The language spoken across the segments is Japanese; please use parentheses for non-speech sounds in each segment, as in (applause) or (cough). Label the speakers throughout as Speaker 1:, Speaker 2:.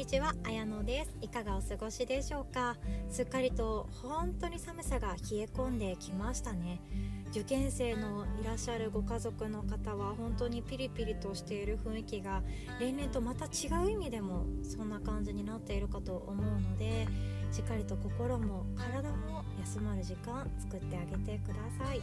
Speaker 1: にちは、あやのです。いかがお過ごしでしょうか？すっかりと本当に寒さが冷え込んできましたね。受験生のいらっしゃるご家族の方は本当にピリピリとしている雰囲気が例年とまた違う意味でもそんな感じになっているかと思うのでしっかりと心も体も休まる時間作ってあげてください。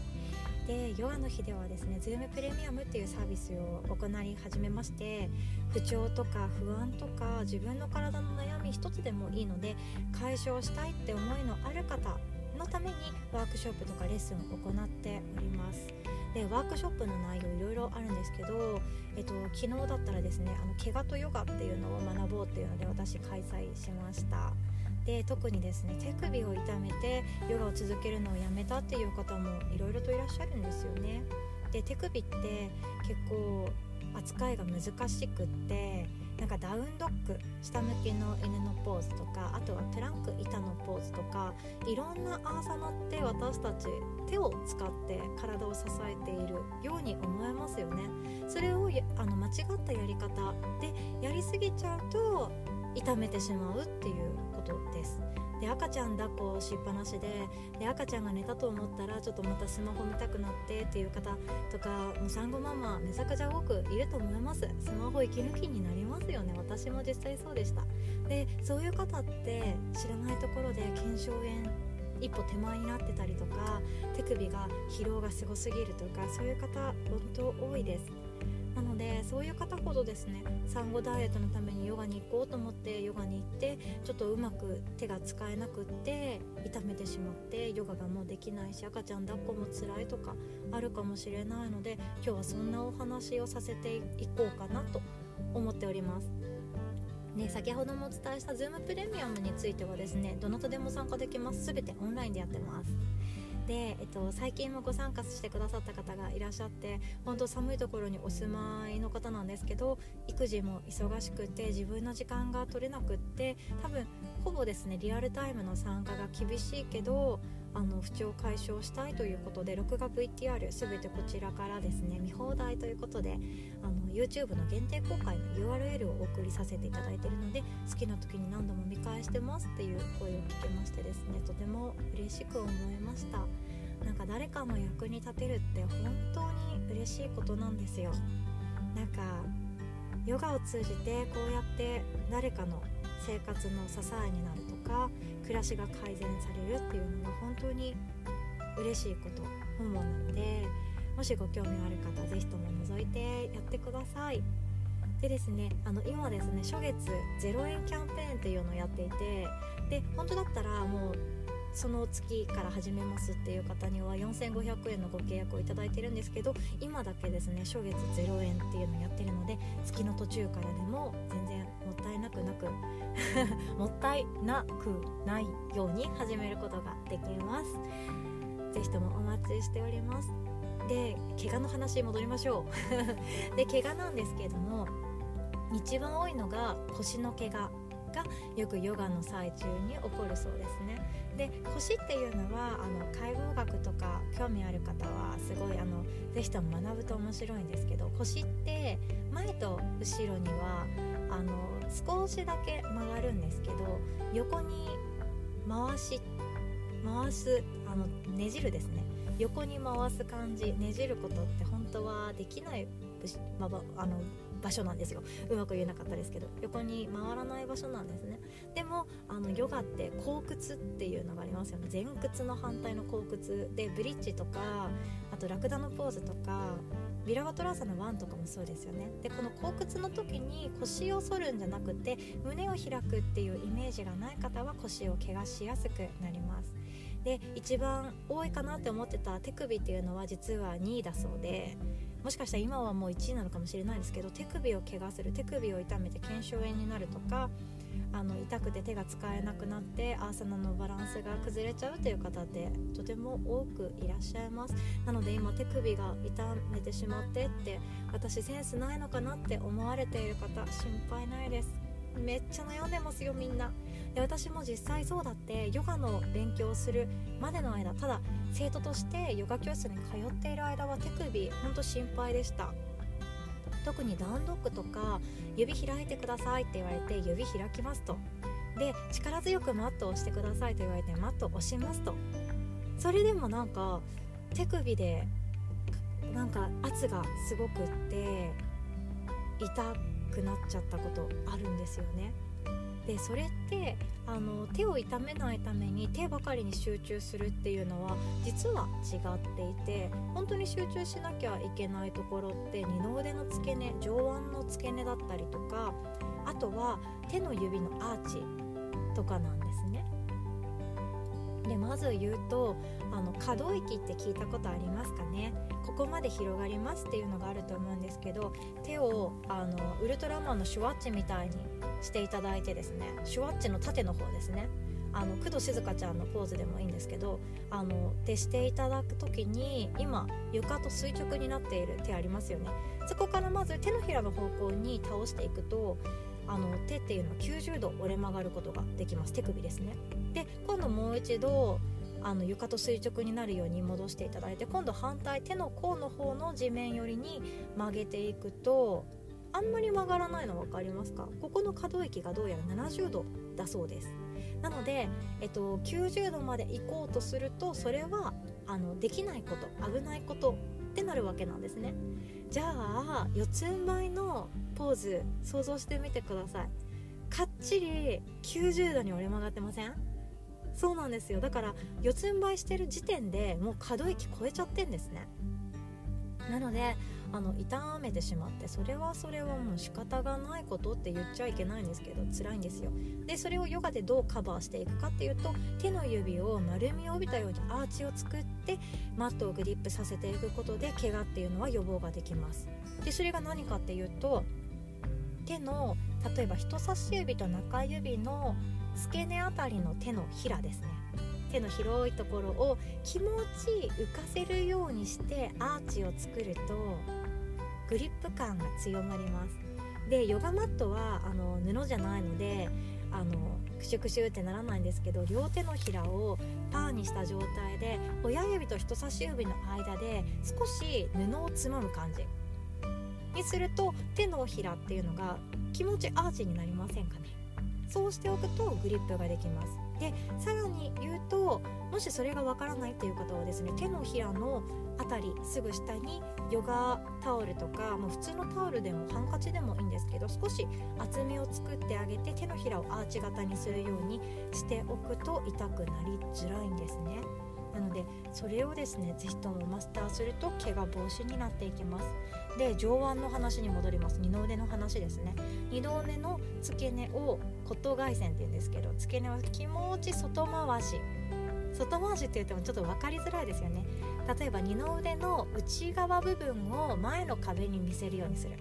Speaker 1: でヨガの日ではですね Zoom プレミアムっていうサービスを行い始めまして不調とか不安とか自分の体の悩み一つでもいいので解消したいって思いのある方のためにワークショップとかレッスンを行っております。でワークショップの内容いろいろあるんですけど、えっと、昨日だったらですねあの怪我とヨガっていうのを学ぼうっていうので私開催しました。で特にですね手首を痛めてヨガを続けるのをやめたっていう方もいろいろといらっしゃるんですよね。で手首って結構扱いが難しくってなんかダウンドッグ下向きの犬のポーズとかあとはプランク板のポーズとかいろんなアーサナって私たち手を使って体を支えているように思えますよね。それをあの間違ったやり方でやりすぎちゃうと痛めてしまうっていうことです。で赤ちゃん抱っこしっぱなしでで赤ちゃんが寝たと思ったらちょっとまたスマホ見たくなってっていう方とかもう産後ママめちゃくちゃ多くいると思います。スマホ息抜きになりますよね。私も実際そうでした。でそういう方って知らないところで腱鞘炎一歩手前になってたりとか手首が疲労がすごすぎるとかそういう方本当多いです。なのでそういう方ほどですね産後ダイエットのためにヨガに行こうと思ってヨガに行ってちょっとうまく手が使えなくって痛めてしまってヨガがもうできないし赤ちゃん抱っこも辛いとかあるかもしれないので今日はそんなお話をさせていこうかなと思っております。ね、先ほどもお伝えした Zoom プレミアムについてはですねどなたでも参加できます全てオンラインでやってますで、えっと、最近もご参加してくださった方がいらっしゃって本当寒いところにお住まいの方なんですけど育児も忙しくて自分の時間が取れなくって多分ほぼですねリアルタイムの参加が厳しいけどあの不調解消したいということで録画 VTR 全てこちらからですね見放題ということであの YouTube の限定公開の URL をお送りさせていただいているので好きな時に何度も見返してますっていう声を聞けましてですねとても嬉しく思いました。なんか誰かの役に立てるって本当に嬉しいことなんですよ。なんかヨガを通じてこうやって誰かの生活の支えになるとか暮らしが改善されるっていうのが本当に嬉しいこと本望なのでもしご興味ある方是非とも覗いてやってください。でですねあの今ですね初月0円キャンペーンっていうのをやっていてで本当だったらもうその月から始めますっていう方には4500円のご契約をいただいてるんですけど今だけですね初月0円っていうのをやってるので月の途中からでも全然もったいなくなく (laughs) もったいなくないように始めることができます。是非ともお待ちしております。で怪我の話戻りましょう。(laughs) で怪我なんですけども一番多いのが腰の怪我がよくヨガの最中に起こるそうですね。で腰っていうのはあの解剖学とか興味ある方はすごいあのぜひとも学ぶと面白いんですけど腰って前と後ろにはあの少しだけ曲がるんですけど横に回し回すあのねじるですね。横に回す感じねじることって本当はできないあの場所なんですよ。うまく言えなかったですけど横に回らない場所なんですね。でもあのヨガって後屈っていうのがありますよね。前屈の反対の後屈でブリッジとかあとラクダのポーズとかビラガトラーサのワンとかもそうですよね。でこの後屈の時に腰を反るんじゃなくて胸を開くっていうイメージがない方は腰を怪我しやすくなります。で一番多いかなって思ってた手首っていうのは実は2位だそうでもしかしたら今はもう1位なのかもしれないですけど手首を怪我する手首を痛めて腱鞘炎になるとかあの痛くて手が使えなくなってアーサナのバランスが崩れちゃうという方ってとても多くいらっしゃいます。なので今手首が痛めてしまってって私センスないのかなって思われている方心配ないです。めっちゃ悩んでますよみんな。で私も実際そうだってヨガの勉強をするまでの間ただ生徒としてヨガ教室に通っている間は手首ほんと心配でした。特にダウンドッグとか指開いてくださいって言われて指開きますと。で力強くマットを押してくださいと言われてマットを押しますと。それでもなんか手首でなんか圧がすごくって痛くなっちゃったことあるんですよね。でそれってあの手を痛めないために手ばかりに集中するっていうのは実は違っていて本当に集中しなきゃいけないところって二の腕の付け根上腕の付け根だったりとかあとは手の指のアーチとかなんで。まず言うとあの可動域って聞いたことありますかね？ここまで広がりますっていうのがあると思うんですけど手をあのウルトラマンのシュワッチみたいにしていただいてですねシュワッチの縦の方ですね。あの工藤静香ちゃんのポーズでもいいんですけどあのでしていただく時に今床と垂直になっている手ありますよね。そこからまず手のひらの方向に倒していくとあの手っていうのは90度折れ曲がることができます。手首ですね。で今度もう一度あの床と垂直になるように戻していただいて今度反対手の甲の方の地面寄りに曲げていくとあんまり曲がらないの分かりますか？ここの可動域がどうやら70度だそうです。なので、えっと、90度まで行こうとするとそれはあのできないこと危ないことってなるわけなんですね。じゃあ四つん這いのポーズ想像してみてください。かっちり90度に折れ曲がってません？そうなんですよ。だから四つん這いしてる時点でもう可動域超えちゃってんですね。なのであの痛めてしまってそれはそれはもう仕方がないことって言っちゃいけないんですけど辛いんですよ。でそれをヨガでどうカバーしていくかっていうと手の指を丸みを帯びたようにアーチを作ってマットをグリップさせていくことで怪我っていうのは予防ができます。でそれが何かっていうと手の例えば人差し指と中指の付け根あたりの手のひらですね。手の広いところを気持ち浮かせるようにしてアーチを作るとグリップ感が強まります。でヨガマットはあの布じゃないのであのクシュクシュってならないんですけど両手のひらをパーにした状態で親指と人差し指の間で少し布をつまむ感じ。にすると手のひらっていうのが気持ちアーチになりませんかね。そうしておくとグリップができますでさらに言うともしそれがわからないという方はですね手のひらの辺りすぐ下にヨガタオルとかもう普通のタオルでもハンカチでもいいんですけど少し厚みを作ってあげて手のひらをアーチ型にするようにしておくと痛くなりづらいんですね。なのでそれをですね是非ともマスターすると怪我防止になっていきますで上腕の話に戻ります。二の腕の話ですね。二の腕の付け根を骨頭外旋って言うんですけど付け根は気持ち外回し。外回しって言ってもちょっと分かりづらいですよね。例えば二の腕の内側部分を前の壁に見せるようにする。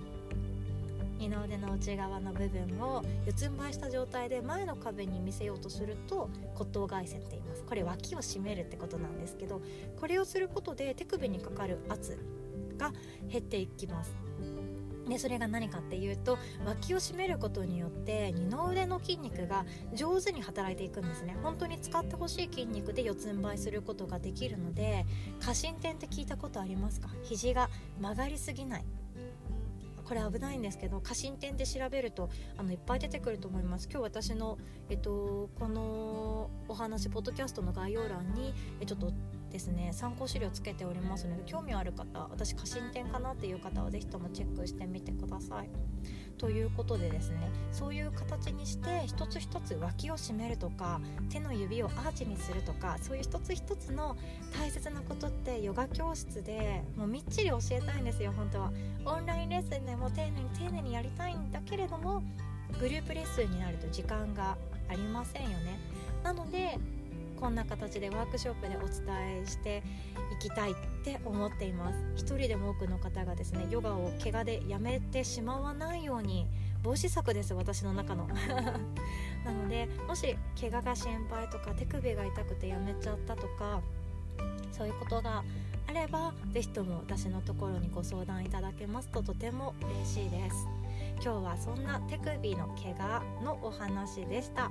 Speaker 1: 二の腕の内側の部分を四つん這いした状態で前の壁に見せようとすると骨頭外旋って言います。これ脇を締めるってことなんですけどこれをすることで手首にかかる圧が減っていきます。でそれが何かっていうと脇を締めることによって二の腕の筋肉が上手に働いていくんですね。本当に使ってほしい筋肉で四つん這いすることができるので過伸点って聞いたことありますか？肘が曲がりすぎない。これ危ないんですけど過伸点で調べるとあのいっぱい出てくると思います。今日私の、えっと、このお話ポッドキャストの概要欄にちょっとですね参考資料つけておりますので興味ある方私過信点かなっていう方は是非ともチェックしてみてください。ということでですねそういう形にして一つ一つ脇を締めるとか手の指をアーチにするとかそういう一つ一つの大切なことってヨガ教室でもうみっちり教えたいんですよ本当はオンラインレッスンでも丁寧に丁寧にやりたいんだけれどもグループレッスンになると時間がありませんよねなのでこんな形でワークショップでお伝えしていきたいって思っています。一人でも多くの方がですねヨガを怪我でやめてしまわないように防止策です私の中の。(laughs) なのでもし怪我が心配とか手首が痛くてやめちゃったとかそういうことがあれば是非とも私のところにご相談いただけますととても嬉しいです。今日はそんな手首の怪我のお話でした。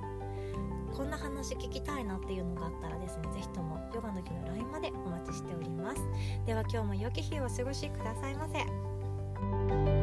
Speaker 1: こんな話聞きたいなっていうのがあったらですね是非ともヨガの日の LINE までお待ちしております。では今日も良き日をお過ごしくださいませ。